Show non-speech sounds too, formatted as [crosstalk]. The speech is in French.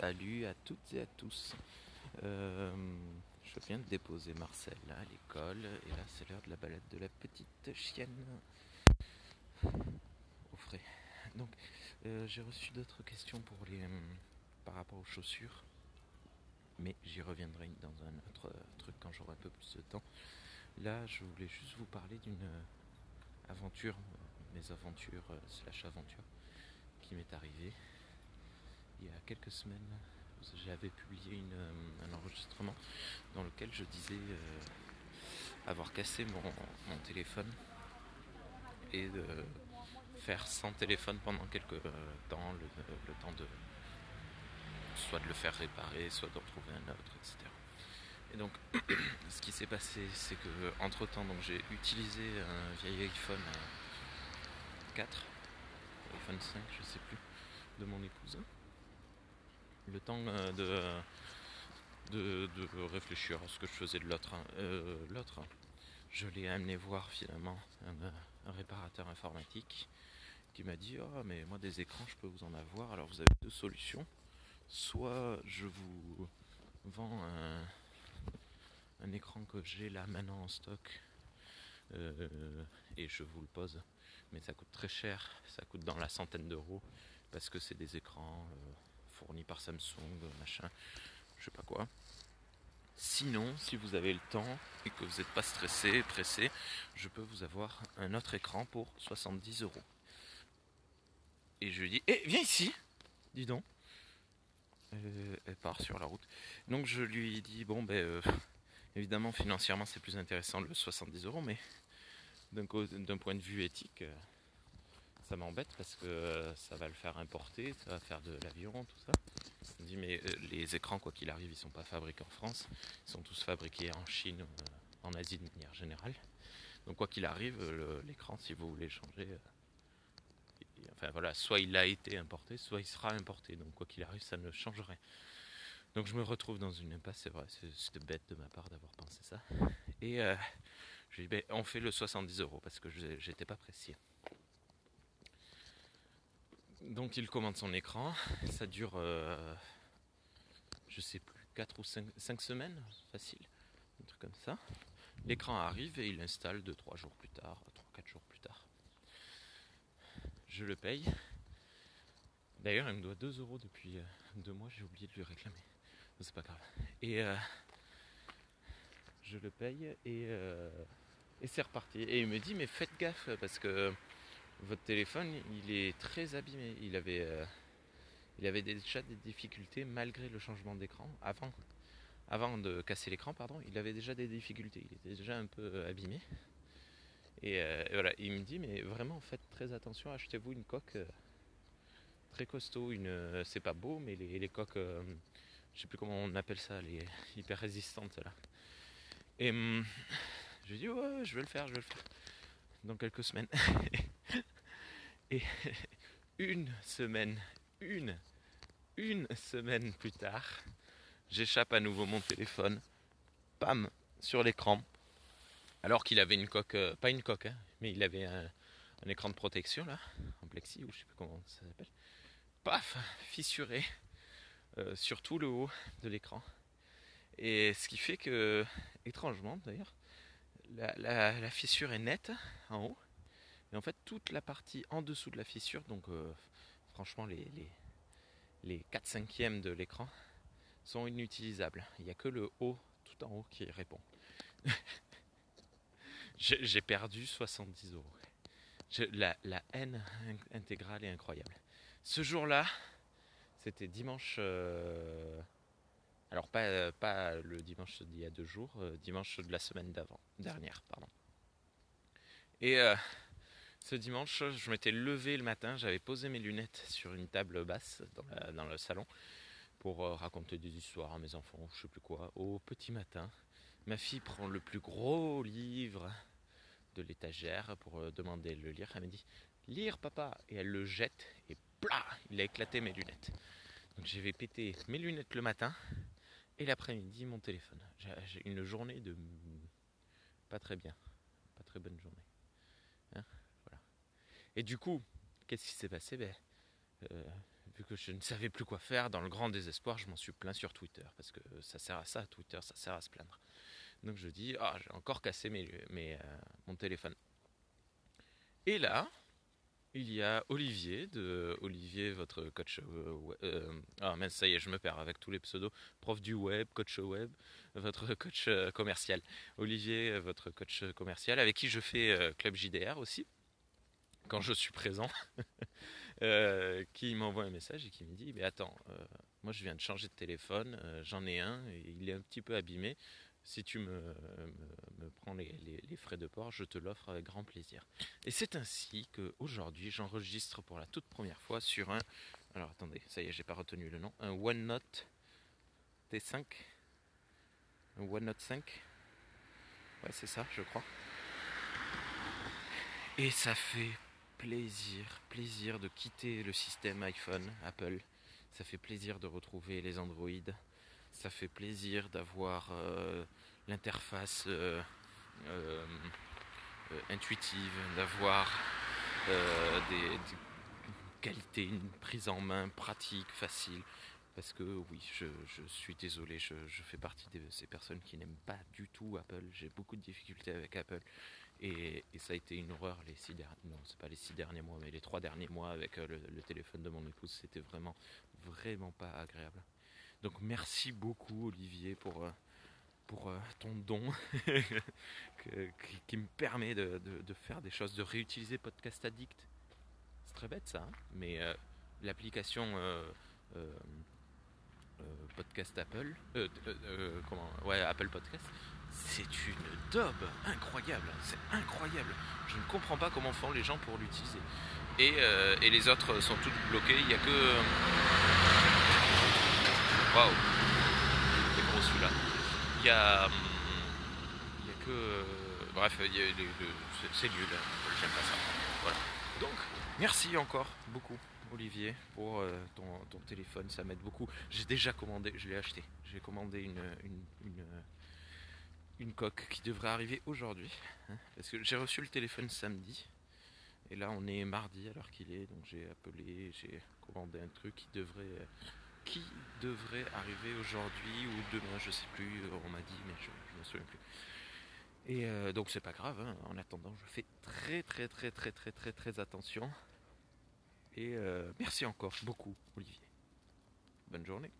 Salut à toutes et à tous. Euh, je viens de déposer Marcel à l'école et là c'est l'heure de la balade de la petite chienne au frais. Donc euh, j'ai reçu d'autres questions euh, par rapport aux chaussures, mais j'y reviendrai dans un autre truc quand j'aurai un peu plus de temps. Là je voulais juste vous parler d'une aventure, mes aventures slash aventures qui m'est arrivée quelques semaines, j'avais publié euh, un enregistrement dans lequel je disais euh, avoir cassé mon, téléphone et de faire sans téléphone pendant quelques euh, temps, le, temps de soit de le faire réparer, soit d'en trouver un autre, etc. Et donc, [coughs] ce qui s'est passé, c'est que entre temps, donc j'ai utilisé un vieil iPhone 4, iPhone 5, je sais plus, de mon épouse le euh, de, de, réfléchir à ce que je faisais de l'autre. Euh, l'autre, je l'ai amené voir finalement un, réparateur informatique qui m'a dit Oh, mais moi, des écrans, je peux vous en avoir. Alors, vous avez deux solutions. Soit je vous vends un, écran que j'ai là maintenant en stock euh, et je vous le pose, mais ça coûte très cher, ça coûte dans la centaine d'euros parce que c'est des écrans fourni par Samsung, machin, je sais pas quoi. Sinon, si vous avez le temps et que vous n'êtes pas stressé, pressé, je peux vous avoir un autre écran pour 70 euros. Et je lui dis, eh, viens ici, dis donc. Elle, part sur la route. Donc je lui dis, bon, ben, euh, évidemment, financièrement, c'est plus intéressant le 70 euros, mais d'un point de vue éthique, euh, ça m'embête parce que euh, ça va le faire importer, ça va faire de l'avion, tout ça. Je me dit mais euh, les écrans quoi qu'il arrive ils sont pas fabriqués en France, ils sont tous fabriqués en Chine, euh, en Asie de manière générale. Donc quoi qu'il arrive, l'écran si vous voulez changer, enfin voilà, soit il a été importé, soit il sera importé. Donc quoi qu'il arrive, ça ne changerait. Donc je me retrouve dans une impasse, c'est vrai, c'était bête de ma part d'avoir pensé ça. Et je lui dis, ben, on fait le 70 euros parce que j'étais pas précis. Donc il commande son écran, ça dure, euh, je sais plus, 4 ou 5, semaines, facile, un truc comme ça. L'écran arrive et il installe 2-3 jours plus tard, 3-4 jours plus tard. Je le paye. D'ailleurs, il me doit 2 euros depuis 2 euh, mois, j'ai oublié de lui réclamer. C'est pas grave. Et euh, je le paye et, et c'est reparti. Et il me dit, mais faites gaffe parce que votre téléphone, il est très abîmé. Il avait, euh, il avait déjà des difficultés malgré le changement d'écran. Avant, avant de casser l'écran, pardon, il avait déjà des difficultés. Il était déjà un peu euh, abîmé. Euh, et, voilà, il me dit, mais vraiment, faites très attention. Achetez-vous une coque très costaud. Une, c'est pas beau, mais les, coques, je sais plus comment on appelle ça, les [laughs] hyper résistantes là. Et hum, je lui dis, ouais, je vais le faire, je vais le faire dans quelques semaines. [laughs] Et [laughs] une semaine, une, une semaine plus tard, j'échappe à nouveau mon téléphone, pam, sur l'écran. Alors qu'il avait une coque, euh, pas une coque, hein, mais il avait un, écran de protection là, en plexi ou je sais plus comment ça s'appelle. Paf, fissuré euh, sur tout le haut de l'écran. Et ce qui fait que, étrangement d'ailleurs, la, fissure est nette en haut. Et en fait, toute la partie en dessous de la fissure, donc euh, franchement, les, les, les 4 cinquièmes de l'écran sont inutilisables. Il n'y a que le haut, tout en haut, qui répond. [laughs] J'ai perdu 70 euros. la, haine intégrale est incroyable. Ce jour-là, c'était dimanche. Euh, alors pas, pas le dimanche d'il y a deux jours, euh, dimanche de la semaine d'avant, dernière, pardon. Et euh, ce dimanche, je m'étais levé le matin, j'avais posé mes lunettes sur une table basse dans, le salon pour raconter des histoires à mes enfants, je sais plus quoi. Au petit matin, ma fille prend le plus gros livre de l'étagère pour demander de le lire. Elle me dit Lire, papa Et elle le jette et plah Il a éclaté mes lunettes. Donc j'avais pété mes lunettes le matin et l'après-midi, mon téléphone. J'ai une journée de pas très bien, pas très bonne journée. Hein. Et du coup, qu'est-ce qui s'est passé? Ben, euh, vu que je ne savais plus quoi faire, dans le grand désespoir, je m'en suis plaint sur Twitter, parce que ça sert à ça, Twitter, ça sert à se plaindre. Donc je dis, ah, j'ai encore cassé mes, euh, mon téléphone. Et là, il y a Olivier, de Olivier, votre coach. Euh, euh, ah mince, ça y est, je me perds avec tous les pseudos. Prof du web, coach web, votre coach commercial. Olivier, votre coach commercial, avec qui je fais Club JDR aussi, quand je suis présent. [laughs] qui m'envoie un message et qui me dit Mais attends, moi je viens de changer de téléphone, j'en ai un et il est un petit peu abîmé si tu me, prends les, frais de port, je te l'offre avec grand plaisir. Et c'est ainsi qu'aujourd'hui, j'enregistre pour la toute première fois sur un. Alors attendez, ça y est, j'ai pas retenu le nom. Un OneNote T5. Un OneNote 5. Ouais, c'est ça, je crois. Et ça fait plaisir, plaisir de quitter le système iPhone, Apple. Ça fait plaisir de retrouver les Android ça fait plaisir d'avoir euh, l'interface euh, euh, intuitive, d'avoir des, qualités, une prise en main pratique, facile. Parce que oui, je, suis désolé, je, fais partie de ces personnes qui n'aiment pas du tout Apple. J'ai beaucoup de difficultés avec Apple. Et, ça a été une horreur les six derniers, non, c'est pas les six derniers mois, mais les trois derniers mois avec le, le téléphone de mon épouse, c'était vraiment, vraiment pas agréable. Donc merci beaucoup Olivier pour, euh, pour euh, ton don [laughs] qui, me permet de, faire des choses, de réutiliser Podcast Addict. C'est très bête ça, hein, mais euh, l'application Podcast Apple, comment, ouais, Apple Podcast, c'est une daube incroyable, c'est incroyable. Je ne comprends pas comment font les gens pour l'utiliser. Et, les autres sont toutes bloquées, il n'y a que Waouh C'est gros celui-là. Il y a. Hum, a que. Euh, bref, c'est nul. J'aime pas ça. Voilà. Donc, merci encore beaucoup, Olivier, pour euh, ton, téléphone. Ça m'aide beaucoup. J'ai déjà commandé, je l'ai acheté. J'ai commandé une, coque qui devrait arriver aujourd'hui. Hein, parce que j'ai reçu le téléphone samedi. Et là, on est mardi alors qu'il est. Donc, j'ai appelé, j'ai commandé un truc qui devrait qui devrait arriver aujourd'hui ou demain, je sais plus, on m'a dit, mais je ne me souviens plus. Et euh, donc c'est pas grave, hein. en attendant, je fais très très très très très très très attention. Et euh, merci encore beaucoup, Olivier. Bonne journée.